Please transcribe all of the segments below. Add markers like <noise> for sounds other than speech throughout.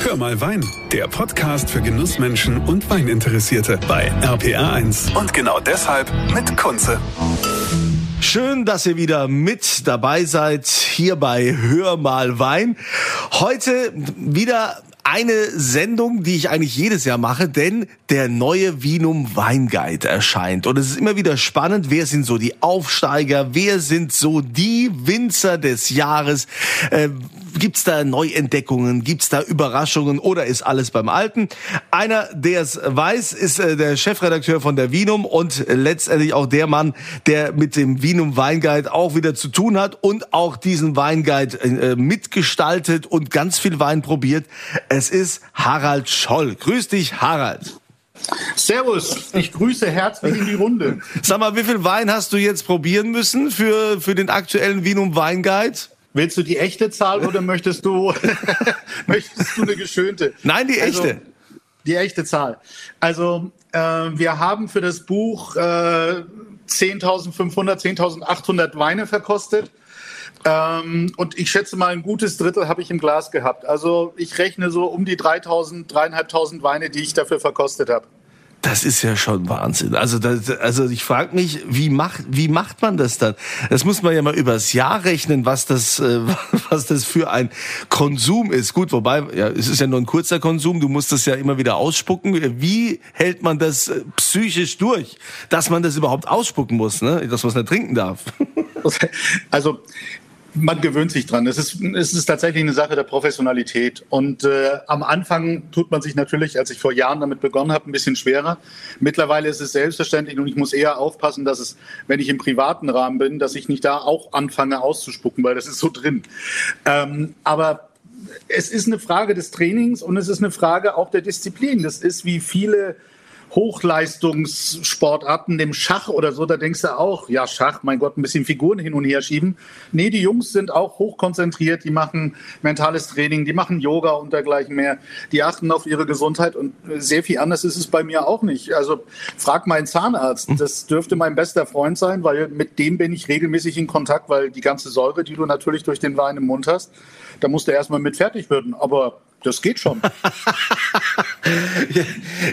Hör mal Wein, der Podcast für Genussmenschen und Weininteressierte bei RPR1. Und genau deshalb mit Kunze. Schön, dass ihr wieder mit dabei seid hier bei Hör mal Wein. Heute wieder eine Sendung, die ich eigentlich jedes Jahr mache, denn der neue Vinum Weinguide erscheint. Und es ist immer wieder spannend, wer sind so die Aufsteiger, wer sind so die Winzer des Jahres, äh, Gibt's da Neuentdeckungen? Gibt's da Überraschungen? Oder ist alles beim Alten? Einer, der es weiß, ist äh, der Chefredakteur von der Vinum und letztendlich auch der Mann, der mit dem Vinum Weinguide auch wieder zu tun hat und auch diesen Weinguide äh, mitgestaltet und ganz viel Wein probiert. Es ist Harald Scholl. Grüß dich, Harald. Servus, ich grüße herzlich in die Runde. Sag mal, wie viel Wein hast du jetzt probieren müssen für, für den aktuellen Vinum Weinguide? Willst du die echte Zahl oder möchtest du, <laughs> möchtest du eine geschönte? Nein, die also, echte. Also, die echte Zahl. Also äh, wir haben für das Buch äh, 10.500, 10.800 Weine verkostet. Ähm, und ich schätze mal, ein gutes Drittel habe ich im Glas gehabt. Also ich rechne so um die 3.000, 3.500 Weine, die ich dafür verkostet habe. Das ist ja schon Wahnsinn. Also, das, also ich frage mich, wie macht, wie macht man das dann? Das muss man ja mal übers Jahr rechnen, was das, äh, <laughs> was das für ein Konsum ist. Gut, wobei, ja, es ist ja nur ein kurzer Konsum. Du musst das ja immer wieder ausspucken. Wie hält man das äh, psychisch durch, dass man das überhaupt ausspucken muss, ne? dass man es nicht trinken darf? <laughs> Also man gewöhnt sich dran. Es ist, es ist tatsächlich eine Sache der Professionalität. Und äh, am Anfang tut man sich natürlich, als ich vor Jahren damit begonnen habe, ein bisschen schwerer. Mittlerweile ist es selbstverständlich und ich muss eher aufpassen, dass es, wenn ich im privaten Rahmen bin, dass ich nicht da auch anfange auszuspucken, weil das ist so drin. Ähm, aber es ist eine Frage des Trainings und es ist eine Frage auch der Disziplin. Das ist wie viele Hochleistungssportarten, dem Schach oder so, da denkst du auch, ja, Schach, mein Gott, ein bisschen Figuren hin und her schieben. Nee, die Jungs sind auch hochkonzentriert, die machen mentales Training, die machen Yoga und dergleichen mehr. Die achten auf ihre Gesundheit und sehr viel anders ist es bei mir auch nicht. Also frag meinen Zahnarzt, das dürfte mein bester Freund sein, weil mit dem bin ich regelmäßig in Kontakt, weil die ganze Säure, die du natürlich durch den Wein im Mund hast, da musst du erstmal mit fertig werden. Aber das geht schon. <laughs>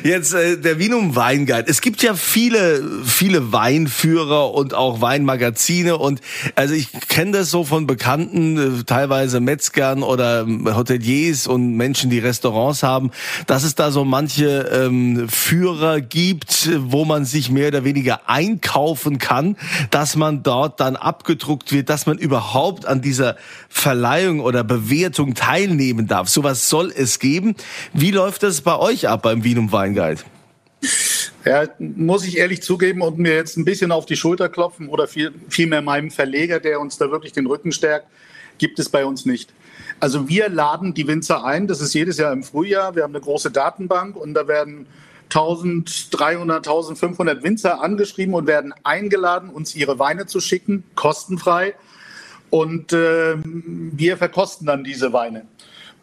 Jetzt äh, der Vinum Weinguide. Es gibt ja viele, viele Weinführer und auch Weinmagazine und also ich kenne das so von Bekannten, äh, teilweise Metzgern oder ähm, Hoteliers und Menschen, die Restaurants haben, dass es da so manche ähm, Führer gibt, wo man sich mehr oder weniger einkaufen kann, dass man dort dann abgedruckt wird, dass man überhaupt an dieser Verleihung oder Bewertung teilnehmen darf. Sowas soll es geben. Wie läuft das bei euch ab beim Wienum Weinguide? Ja, muss ich ehrlich zugeben und mir jetzt ein bisschen auf die Schulter klopfen oder viel, vielmehr meinem Verleger, der uns da wirklich den Rücken stärkt, gibt es bei uns nicht. Also wir laden die Winzer ein, das ist jedes Jahr im Frühjahr. Wir haben eine große Datenbank und da werden 1300, 1500 Winzer angeschrieben und werden eingeladen, uns ihre Weine zu schicken, kostenfrei. Und äh, wir verkosten dann diese Weine.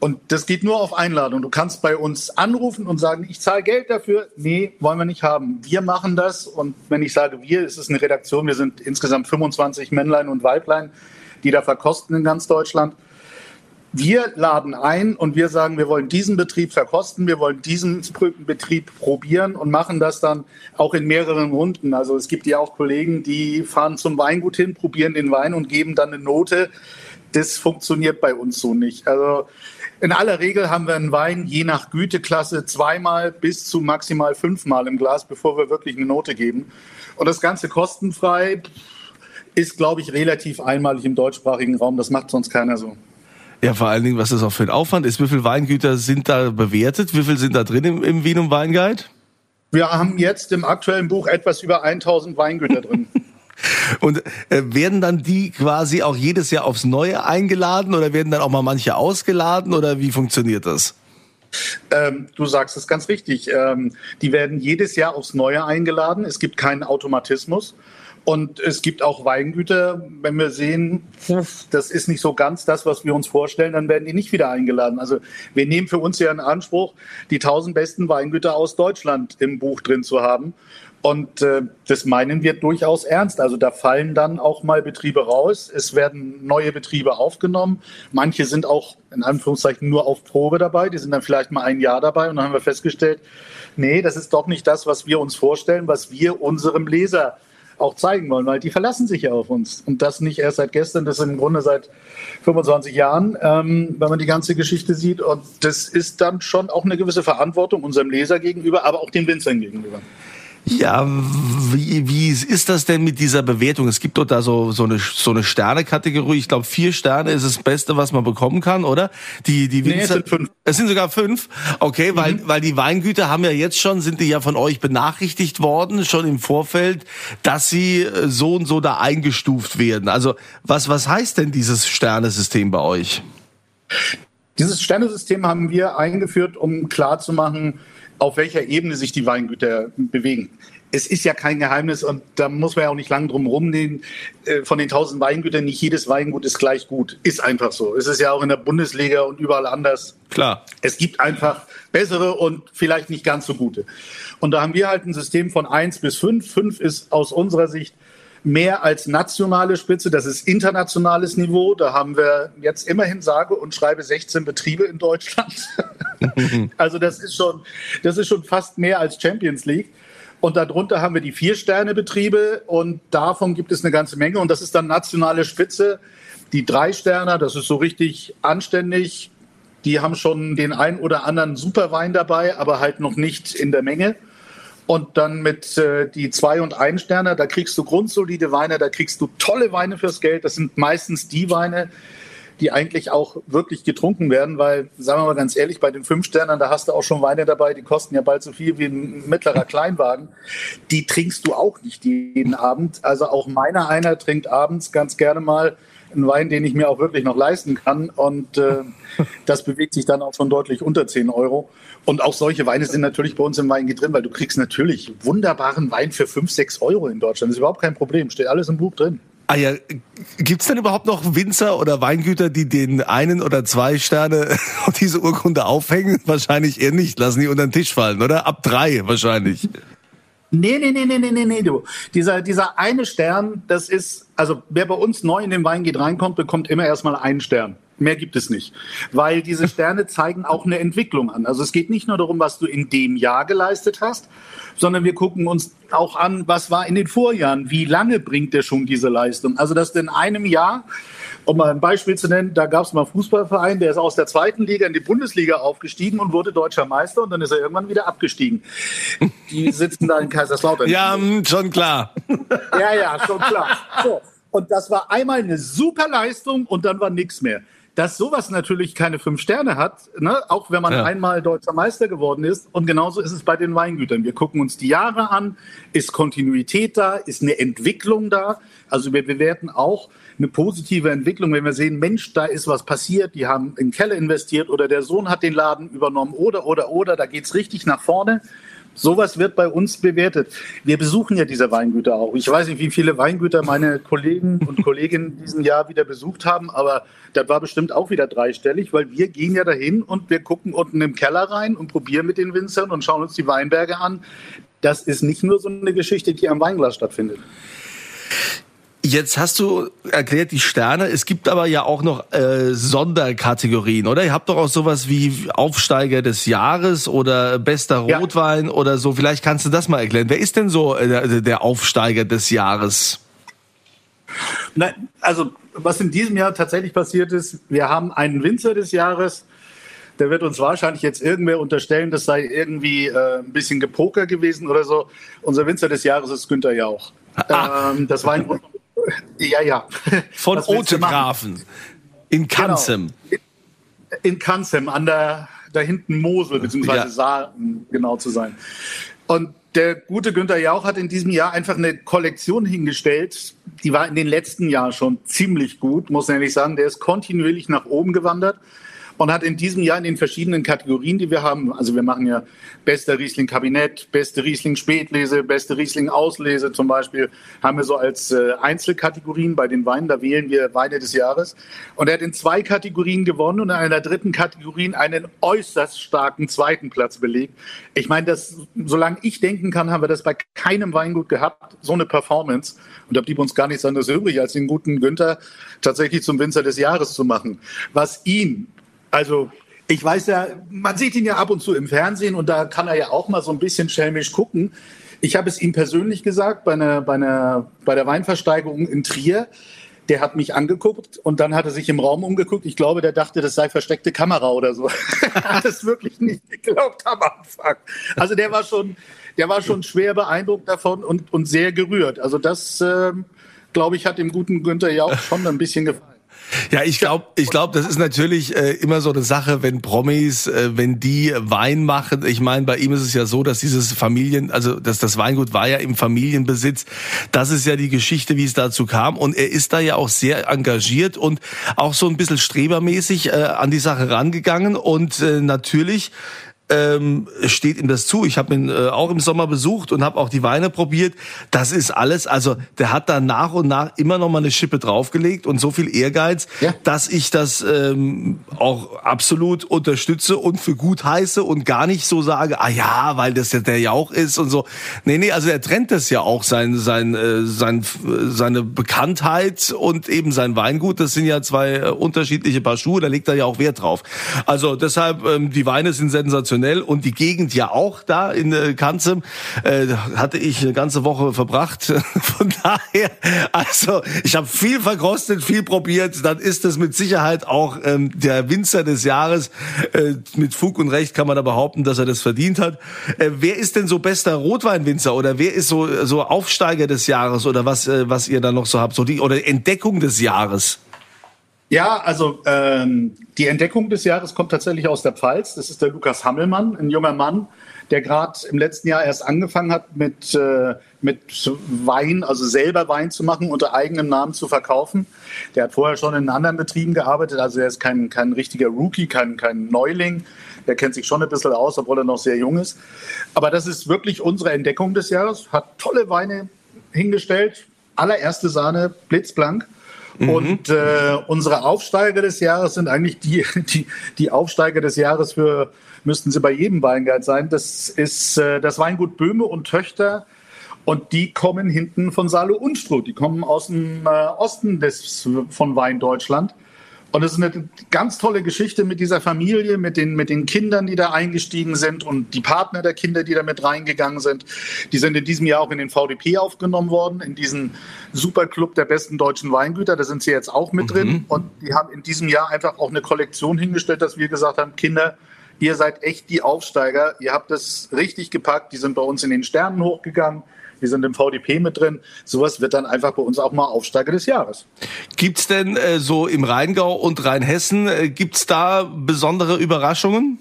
Und das geht nur auf Einladung. Du kannst bei uns anrufen und sagen, ich zahle Geld dafür. Nee, wollen wir nicht haben. Wir machen das. Und wenn ich sage wir, ist es eine Redaktion. Wir sind insgesamt 25 Männlein und Weiblein, die da verkosten in ganz Deutschland. Wir laden ein und wir sagen, wir wollen diesen Betrieb verkosten, wir wollen diesen Betrieb probieren und machen das dann auch in mehreren Runden. Also es gibt ja auch Kollegen, die fahren zum Weingut hin, probieren den Wein und geben dann eine Note. Das funktioniert bei uns so nicht. Also in aller Regel haben wir einen Wein je nach Güteklasse zweimal bis zu maximal fünfmal im Glas, bevor wir wirklich eine Note geben. Und das Ganze kostenfrei ist, glaube ich, relativ einmalig im deutschsprachigen Raum. Das macht sonst keiner so. Ja, vor allen Dingen, was das auch für ein Aufwand ist. Wie viele Weingüter sind da bewertet? Wie viele sind da drin im, im Wienum Weinguide? Wir haben jetzt im aktuellen Buch etwas über 1000 Weingüter drin. <laughs> Und äh, werden dann die quasi auch jedes Jahr aufs Neue eingeladen oder werden dann auch mal manche ausgeladen oder wie funktioniert das? Ähm, du sagst es ganz richtig. Ähm, die werden jedes Jahr aufs Neue eingeladen. Es gibt keinen Automatismus. Und es gibt auch Weingüter, wenn wir sehen, das ist nicht so ganz das, was wir uns vorstellen, dann werden die nicht wieder eingeladen. Also wir nehmen für uns ja in Anspruch, die 1000 besten Weingüter aus Deutschland im Buch drin zu haben. Und äh, das meinen wir durchaus ernst. Also da fallen dann auch mal Betriebe raus. Es werden neue Betriebe aufgenommen. Manche sind auch in Anführungszeichen nur auf Probe dabei. Die sind dann vielleicht mal ein Jahr dabei. Und dann haben wir festgestellt, nee, das ist doch nicht das, was wir uns vorstellen, was wir unserem Leser auch zeigen wollen, weil die verlassen sich ja auf uns. Und das nicht erst seit gestern, das im Grunde seit 25 Jahren, ähm, wenn man die ganze Geschichte sieht. Und das ist dann schon auch eine gewisse Verantwortung unserem Leser gegenüber, aber auch den Winzern gegenüber. Ja, wie, wie ist das denn mit dieser Bewertung? Es gibt dort da so, so eine, so eine Sterne-Kategorie. Ich glaube, vier Sterne ist das Beste, was man bekommen kann, oder? Die, die nee, es sind fünf. Es sind sogar fünf. Okay, mhm. weil, weil die Weingüter haben ja jetzt schon, sind die ja von euch benachrichtigt worden, schon im Vorfeld, dass sie äh, so und so da eingestuft werden. Also, was, was heißt denn dieses Sternesystem bei euch? Dieses Sternesystem haben wir eingeführt, um klarzumachen, auf welcher Ebene sich die Weingüter bewegen. Es ist ja kein Geheimnis und da muss man ja auch nicht lange drum rumgehen. Äh, von den tausend Weingütern, nicht jedes Weingut ist gleich gut. Ist einfach so. Es ist ja auch in der Bundesliga und überall anders. Klar. Es gibt einfach bessere und vielleicht nicht ganz so gute. Und da haben wir halt ein System von eins bis fünf. Fünf ist aus unserer Sicht mehr als nationale Spitze. Das ist internationales Niveau. Da haben wir jetzt immerhin sage und schreibe 16 Betriebe in Deutschland. <laughs> also das ist schon, das ist schon fast mehr als Champions League. Und darunter haben wir die Vier-Sterne-Betriebe und davon gibt es eine ganze Menge. Und das ist dann nationale Spitze. Die Drei-Sterner, das ist so richtig anständig. Die haben schon den ein oder anderen Superwein dabei, aber halt noch nicht in der Menge. Und dann mit äh, die zwei und ein Sterne, da kriegst du grundsolide Weine, da kriegst du tolle Weine fürs Geld. Das sind meistens die Weine, die eigentlich auch wirklich getrunken werden, weil, sagen wir mal ganz ehrlich, bei den fünf Sternern, da hast du auch schon Weine dabei, die kosten ja bald so viel wie ein mittlerer Kleinwagen. Die trinkst du auch nicht jeden Abend. Also auch meiner einer trinkt abends ganz gerne mal einen Wein, den ich mir auch wirklich noch leisten kann. Und äh, <laughs> das bewegt sich dann auch schon deutlich unter 10 Euro. Und auch solche Weine sind natürlich bei uns im Wein drin, weil du kriegst natürlich wunderbaren Wein für 5, 6 Euro in Deutschland. Das ist überhaupt kein Problem. Steht alles im Buch drin. Ah ja, gibt's denn überhaupt noch Winzer oder Weingüter, die den einen oder zwei Sterne <laughs> auf diese Urkunde aufhängen? Wahrscheinlich eher nicht. Lassen die unter den Tisch fallen, oder? Ab drei wahrscheinlich. Nee, nee, nee, nee, nee, nee, nee, du. Dieser, dieser eine Stern, das ist, also wer bei uns neu in den Wein geht, reinkommt, bekommt immer erstmal einen Stern. Mehr gibt es nicht. Weil diese Sterne zeigen auch eine Entwicklung an. Also es geht nicht nur darum, was du in dem Jahr geleistet hast, sondern wir gucken uns auch an, was war in den Vorjahren, wie lange bringt der schon diese Leistung. Also dass du in einem Jahr um mal ein Beispiel zu nennen, da gab es mal einen Fußballverein, der ist aus der zweiten Liga in die Bundesliga aufgestiegen und wurde deutscher Meister und dann ist er irgendwann wieder abgestiegen. Die sitzen da in Kaiserslautern. Ja, hm, schon klar. Ja, ja, schon klar. So. Und das war einmal eine super Leistung und dann war nichts mehr dass sowas natürlich keine fünf Sterne hat, ne? auch wenn man ja. einmal deutscher Meister geworden ist. Und genauso ist es bei den Weingütern. Wir gucken uns die Jahre an, ist Kontinuität da, ist eine Entwicklung da. Also wir bewerten auch eine positive Entwicklung, wenn wir sehen, Mensch, da ist was passiert, die haben in Keller investiert oder der Sohn hat den Laden übernommen oder, oder, oder, da geht's richtig nach vorne. Sowas wird bei uns bewertet. Wir besuchen ja diese Weingüter auch. Ich weiß nicht, wie viele Weingüter meine Kollegen und Kolleginnen diesen Jahr wieder besucht haben, aber das war bestimmt auch wieder dreistellig, weil wir gehen ja dahin und wir gucken unten im Keller rein und probieren mit den Winzern und schauen uns die Weinberge an. Das ist nicht nur so eine Geschichte, die am Weinglas stattfindet. Jetzt hast du erklärt die Sterne. Es gibt aber ja auch noch äh, Sonderkategorien, oder? Ihr habt doch auch sowas wie Aufsteiger des Jahres oder bester Rotwein ja. oder so. Vielleicht kannst du das mal erklären. Wer ist denn so äh, der Aufsteiger des Jahres? Nein, also was in diesem Jahr tatsächlich passiert ist, wir haben einen Winzer des Jahres. Der wird uns wahrscheinlich jetzt irgendwer unterstellen, das sei irgendwie äh, ein bisschen Gepoker gewesen oder so. Unser Winzer des Jahres ist Günther Jauch. Ah. Ähm, das war ein ja, ja. Von Otegrafen in genau. Kanzem. Genau. In, in Kanzem, an der, da hinten Mosel, beziehungsweise ja. Saar, um genau zu sein. Und der gute Günther Jauch hat in diesem Jahr einfach eine Kollektion hingestellt, die war in den letzten Jahren schon ziemlich gut, muss man ehrlich sagen. Der ist kontinuierlich nach oben gewandert. Und hat in diesem Jahr in den verschiedenen Kategorien, die wir haben, also wir machen ja bester Riesling Kabinett, beste Riesling Spätlese, beste Riesling Auslese zum Beispiel, haben wir so als äh, Einzelkategorien bei den Weinen, da wählen wir Weine des Jahres. Und er hat in zwei Kategorien gewonnen und in einer dritten Kategorie einen äußerst starken zweiten Platz belegt. Ich meine, das, solange ich denken kann, haben wir das bei keinem Weingut gehabt, so eine Performance. Und da blieb uns gar nichts anderes übrig, als den guten Günther tatsächlich zum Winzer des Jahres zu machen. Was ihn also ich weiß ja, man sieht ihn ja ab und zu im Fernsehen und da kann er ja auch mal so ein bisschen schelmisch gucken. Ich habe es ihm persönlich gesagt bei, einer, bei, einer, bei der Weinversteigerung in Trier. Der hat mich angeguckt und dann hat er sich im Raum umgeguckt. Ich glaube, der dachte, das sei versteckte Kamera oder so. <laughs> hat es wirklich nicht geglaubt am Anfang. Also der war schon, der war schon schwer beeindruckt davon und, und sehr gerührt. Also das, äh, glaube ich, hat dem guten Günther ja auch schon ein bisschen gefallen. Ja, ich glaube, ich glaube, das ist natürlich äh, immer so eine Sache, wenn Promis, äh, wenn die Wein machen. Ich meine, bei ihm ist es ja so, dass dieses Familien, also dass das Weingut war ja im Familienbesitz. Das ist ja die Geschichte, wie es dazu kam. Und er ist da ja auch sehr engagiert und auch so ein bisschen strebermäßig äh, an die Sache rangegangen. Und äh, natürlich ähm, steht ihm das zu. Ich habe ihn äh, auch im Sommer besucht und habe auch die Weine probiert. Das ist alles, also der hat da nach und nach immer noch mal eine Schippe draufgelegt und so viel Ehrgeiz, ja. dass ich das ähm, auch absolut unterstütze und für gut heiße und gar nicht so sage, ah ja, weil das ja der Jauch ist und so. Nee, nee, also er trennt das ja auch, sein, sein, äh, sein, seine Bekanntheit und eben sein Weingut. Das sind ja zwei äh, unterschiedliche Paar Schuhe, da legt er ja auch Wert drauf. Also deshalb, ähm, die Weine sind sensationell sensationell und die Gegend ja auch da in äh, Kanzem äh, hatte ich eine ganze Woche verbracht. <laughs> Von daher, also ich habe viel verkostet, viel probiert. Dann ist es mit Sicherheit auch ähm, der Winzer des Jahres. Äh, mit Fug und Recht kann man da behaupten, dass er das verdient hat. Äh, wer ist denn so bester Rotweinwinzer oder wer ist so so Aufsteiger des Jahres oder was äh, was ihr da noch so habt, so die oder Entdeckung des Jahres? Ja, also ähm, die Entdeckung des Jahres kommt tatsächlich aus der Pfalz. Das ist der Lukas Hammelmann, ein junger Mann, der gerade im letzten Jahr erst angefangen hat mit, äh, mit Wein, also selber Wein zu machen, unter eigenem Namen zu verkaufen. Der hat vorher schon in anderen Betrieben gearbeitet, also er ist kein, kein richtiger Rookie, kein, kein Neuling. Der kennt sich schon ein bisschen aus, obwohl er noch sehr jung ist. Aber das ist wirklich unsere Entdeckung des Jahres. Hat tolle Weine hingestellt. Allererste Sahne, blitzblank. Mhm. Und äh, unsere Aufsteiger des Jahres sind eigentlich die, <laughs> die, die Aufsteiger des Jahres für, müssten sie bei jedem Weinguide sein. Das ist äh, das Weingut Böhme und Töchter. Und die kommen hinten von Salo Unstrut. Die kommen aus dem äh, Osten des, von Wein Deutschland. Und es ist eine ganz tolle Geschichte mit dieser Familie, mit den, mit den Kindern, die da eingestiegen sind und die Partner der Kinder, die da mit reingegangen sind. Die sind in diesem Jahr auch in den VDP aufgenommen worden, in diesen Superclub der besten deutschen Weingüter. Da sind sie jetzt auch mit mhm. drin. Und die haben in diesem Jahr einfach auch eine Kollektion hingestellt, dass wir gesagt haben, Kinder, ihr seid echt die Aufsteiger. Ihr habt es richtig gepackt. Die sind bei uns in den Sternen hochgegangen die sind im VDP mit drin. Sowas wird dann einfach bei uns auch mal Aufsteiger des Jahres. Gibt's denn äh, so im Rheingau und Rheinhessen, äh, gibt's da besondere Überraschungen?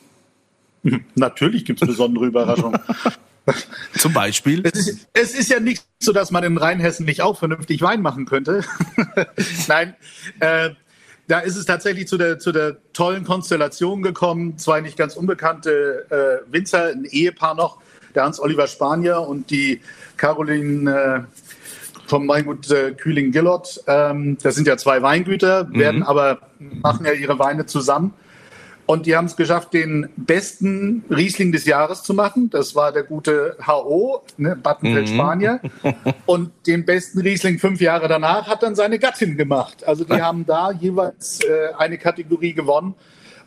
<laughs> Natürlich gibt's besondere Überraschungen. <laughs> Zum Beispiel? Es ist, es ist, ja nicht so, dass man in Rheinhessen nicht auch vernünftig Wein machen könnte. <laughs> Nein, äh, da ist es tatsächlich zu der, zu der tollen Konstellation gekommen. Zwei nicht ganz unbekannte äh, Winzer, ein Ehepaar noch, der Hans-Oliver Spanier und die Caroline äh, vom Weingut äh, Kühling-Gillot. Ähm, das sind ja zwei Weingüter, mhm. werden aber, machen ja ihre Weine zusammen. Und die haben es geschafft, den besten Riesling des Jahres zu machen. Das war der gute HO, ne, Battenfeld mhm. Spanier. <laughs> Und den besten Riesling fünf Jahre danach hat dann seine Gattin gemacht. Also die haben da jeweils äh, eine Kategorie gewonnen.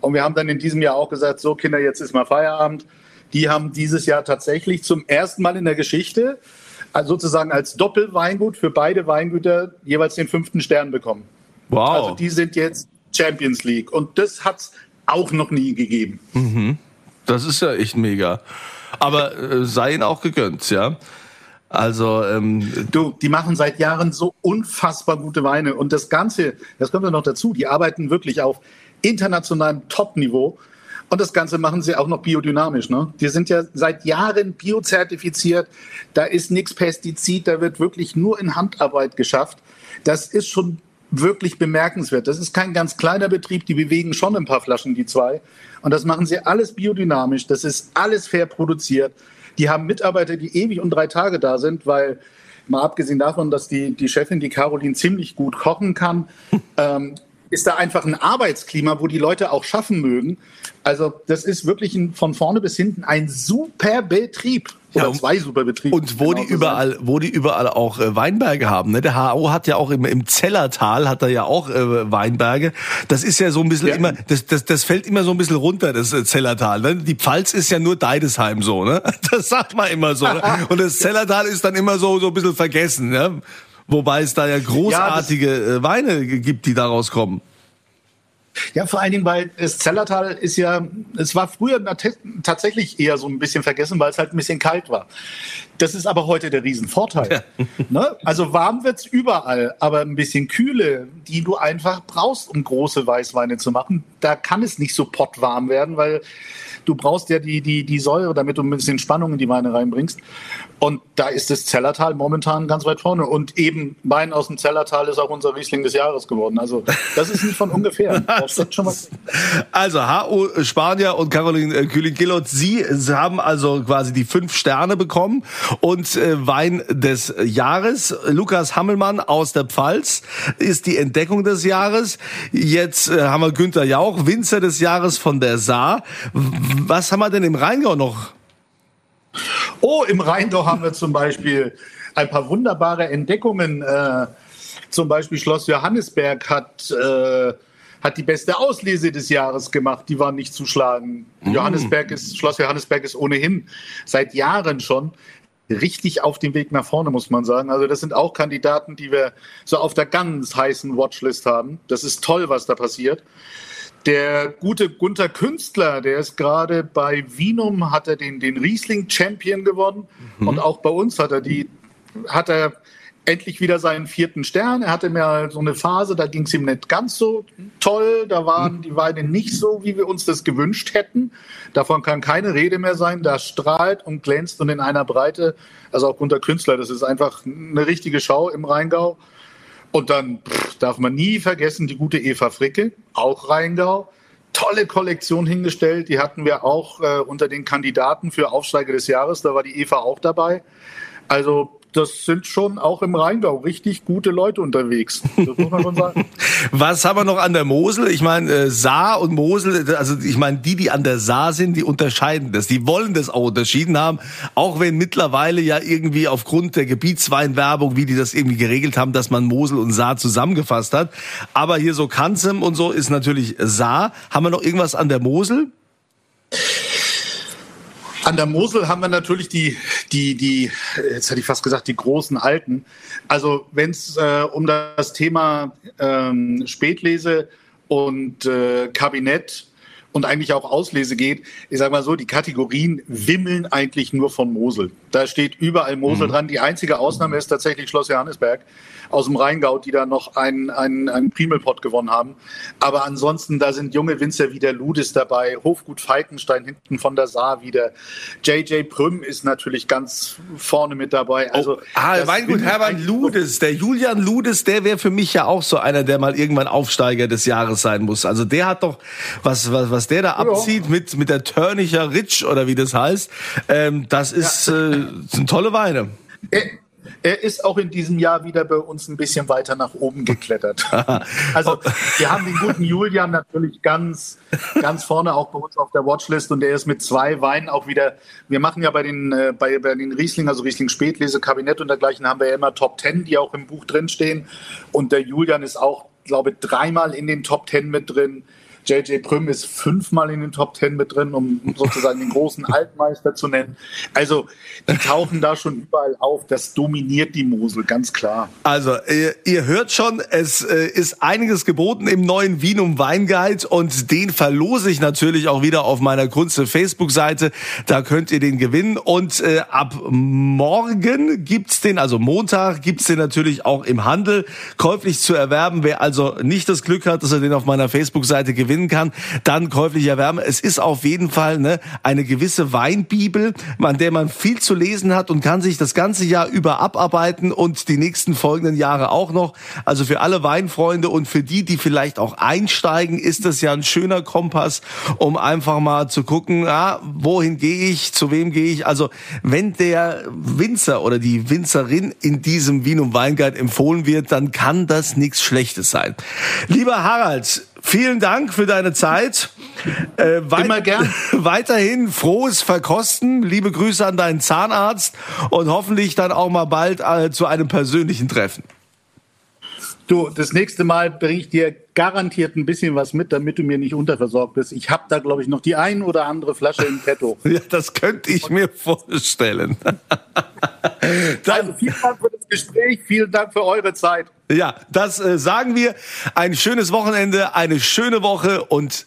Und wir haben dann in diesem Jahr auch gesagt, so Kinder, jetzt ist mal Feierabend. Die haben dieses Jahr tatsächlich zum ersten Mal in der Geschichte also sozusagen als Doppelweingut für beide Weingüter jeweils den fünften Stern bekommen. Wow. Also die sind jetzt Champions League. Und das hat es auch noch nie gegeben. Mhm. Das ist ja echt mega. Aber äh, sei ihnen auch gegönnt, ja. Also ähm, du, die machen seit Jahren so unfassbar gute Weine und das Ganze, das kommt ja noch dazu. Die arbeiten wirklich auf internationalem Top-Niveau. Und das Ganze machen sie auch noch biodynamisch. Ne? Die sind ja seit Jahren biozertifiziert. Da ist nichts Pestizid, da wird wirklich nur in Handarbeit geschafft. Das ist schon wirklich bemerkenswert. Das ist kein ganz kleiner Betrieb, die bewegen schon ein paar Flaschen, die zwei. Und das machen sie alles biodynamisch, das ist alles fair produziert. Die haben Mitarbeiter, die ewig und drei Tage da sind, weil mal abgesehen davon, dass die, die Chefin, die Caroline, ziemlich gut kochen kann, <laughs> ähm, ist da einfach ein Arbeitsklima, wo die Leute auch schaffen mögen. Also das ist wirklich ein, von vorne bis hinten ein super Betrieb. Oder ja, zwei super Betriebe. Und wo genau die überall, sein. wo die überall auch äh, Weinberge haben. Ne? Der HO hat ja auch im, im Zellertal hat er ja auch äh, Weinberge. Das ist ja so ein bisschen ja. immer, das, das, das fällt immer so ein bisschen runter, das äh, Zellertal. Ne? Die Pfalz ist ja nur Deidesheim so, ne? <laughs> Das sagt man immer so. Ne? <laughs> Und das Zellertal ist dann immer so, so ein bisschen vergessen, ne? Wobei es da ja großartige ja, äh, Weine gibt, die daraus kommen. Ja, vor allen Dingen, weil das Zellertal ist ja, es war früher tatsächlich eher so ein bisschen vergessen, weil es halt ein bisschen kalt war. Das ist aber heute der Riesenvorteil. Ja. <laughs> Ne? Also warm wird's überall, aber ein bisschen Kühle, die du einfach brauchst, um große Weißweine zu machen, da kann es nicht so pottwarm werden, weil du brauchst ja die, die, die Säure, damit du ein bisschen Spannung in die Weine reinbringst. Und da ist das Zellertal momentan ganz weit vorne. Und eben Wein aus dem Zellertal ist auch unser Riesling des Jahres geworden. Also das ist nicht von ungefähr. <laughs> also HO Spanier und Caroline äh, Kühling-Gillot, Sie haben also quasi die fünf Sterne bekommen und äh, Wein des Jahres. Lukas Hammelmann aus der Pfalz ist die Entdeckung des Jahres. Jetzt äh, haben wir Günther Jauch, Winzer des Jahres von der Saar. Was haben wir denn im Rheingau noch? Oh, im Rheingau haben wir zum Beispiel ein paar wunderbare Entdeckungen. Äh, zum Beispiel Schloss Johannesberg hat, äh, hat die beste Auslese des Jahres gemacht. Die war nicht zu schlagen. Mm. Johannesberg ist, Schloss Johannesberg ist ohnehin seit Jahren schon richtig auf dem Weg nach vorne, muss man sagen. Also das sind auch Kandidaten, die wir so auf der ganz heißen Watchlist haben. Das ist toll, was da passiert. Der gute Gunther Künstler, der ist gerade bei Wienum, hat er den, den Riesling Champion gewonnen. Mhm. Und auch bei uns hat er die, hat er endlich wieder seinen vierten Stern. Er hatte mir so eine Phase, da ging es ihm nicht ganz so toll. Da waren die Weine nicht so, wie wir uns das gewünscht hätten. Davon kann keine Rede mehr sein. Da strahlt und glänzt und in einer Breite. Also auch Gunther Künstler, das ist einfach eine richtige Schau im Rheingau. Und dann pff, darf man nie vergessen, die gute Eva Fricke, auch Rheingau. Tolle Kollektion hingestellt. Die hatten wir auch äh, unter den Kandidaten für Aufsteiger des Jahres. Da war die Eva auch dabei. Also das sind schon auch im Rheingau richtig gute Leute unterwegs. Das muss man schon sagen. <laughs> Was haben wir noch an der Mosel? Ich meine, äh, Saar und Mosel, also ich meine, die, die an der Saar sind, die unterscheiden das. Die wollen das auch unterschieden haben, auch wenn mittlerweile ja irgendwie aufgrund der Gebietsweinwerbung, wie die das irgendwie geregelt haben, dass man Mosel und Saar zusammengefasst hat. Aber hier so Kanzem und so ist natürlich Saar. Haben wir noch irgendwas an der Mosel? An der Mosel haben wir natürlich die, die, die, jetzt hätte ich fast gesagt, die großen Alten. Also wenn es äh, um das Thema ähm, Spätlese und äh, Kabinett und eigentlich auch Auslese geht, ich sage mal so, die Kategorien wimmeln eigentlich nur von Mosel. Da steht überall Mosel mhm. dran. Die einzige Ausnahme ist tatsächlich Schloss Johannesberg aus dem Rheingau, die da noch einen, einen, einen Primelpott gewonnen haben. Aber ansonsten, da sind junge Winzer wie der Ludis dabei, Hofgut Falkenstein hinten von der Saar wieder. JJ Prüm ist natürlich ganz vorne mit dabei. Also, oh, ah, Weingut Herbert Ludis, der Julian Ludis, der wäre für mich ja auch so einer, der mal irgendwann Aufsteiger des Jahres sein muss. Also der hat doch, was, was, was der da abzieht ja. mit, mit der Törnicher Ritsch oder wie das heißt, ähm, das ist, ja. äh, sind tolle Weine. Er, er ist auch in diesem Jahr wieder bei uns ein bisschen weiter nach oben geklettert. <laughs> also wir haben den guten Julian natürlich ganz, ganz vorne auch bei uns auf der Watchlist und er ist mit zwei Weinen auch wieder. Wir machen ja bei den, äh, bei, bei den Riesling, also Riesling Spätlese, Kabinett und dergleichen, haben wir ja immer Top Ten, die auch im Buch drinstehen. Und der Julian ist auch, glaube ich, dreimal in den Top Ten mit drin. JJ Prüm ist fünfmal in den Top Ten mit drin, um sozusagen den großen <laughs> Altmeister zu nennen. Also die tauchen da schon überall auf. Das dominiert die Mosel, ganz klar. Also ihr, ihr hört schon, es äh, ist einiges geboten im neuen Wienum Weinguide und den verlose ich natürlich auch wieder auf meiner Kunze Facebook-Seite. Da könnt ihr den gewinnen und äh, ab morgen gibt's den, also Montag gibt's den natürlich auch im Handel käuflich zu erwerben. Wer also nicht das Glück hat, dass er den auf meiner Facebook-Seite gewinnt, gewinnen kann, dann käuflich erwerben. Es ist auf jeden Fall ne, eine gewisse Weinbibel, an der man viel zu lesen hat und kann sich das ganze Jahr über abarbeiten und die nächsten folgenden Jahre auch noch. Also für alle Weinfreunde und für die, die vielleicht auch einsteigen, ist das ja ein schöner Kompass, um einfach mal zu gucken, ah, wohin gehe ich, zu wem gehe ich. Also wenn der Winzer oder die Winzerin in diesem Wien- und Weinguide empfohlen wird, dann kann das nichts Schlechtes sein. Lieber Harald, vielen Dank für deine Zeit. Äh, Immer gern. <laughs> Weiterhin frohes Verkosten. Liebe Grüße an deinen Zahnarzt und hoffentlich dann auch mal bald äh, zu einem persönlichen Treffen. Du, das nächste Mal bringe ich dir garantiert ein bisschen was mit, damit du mir nicht unterversorgt bist. Ich habe da, glaube ich, noch die ein oder andere Flasche im Petto. <laughs> ja, das könnte ich mir vorstellen. <laughs> also vielen Dank für das Gespräch, vielen Dank für eure Zeit. Ja, das äh, sagen wir. Ein schönes Wochenende, eine schöne Woche und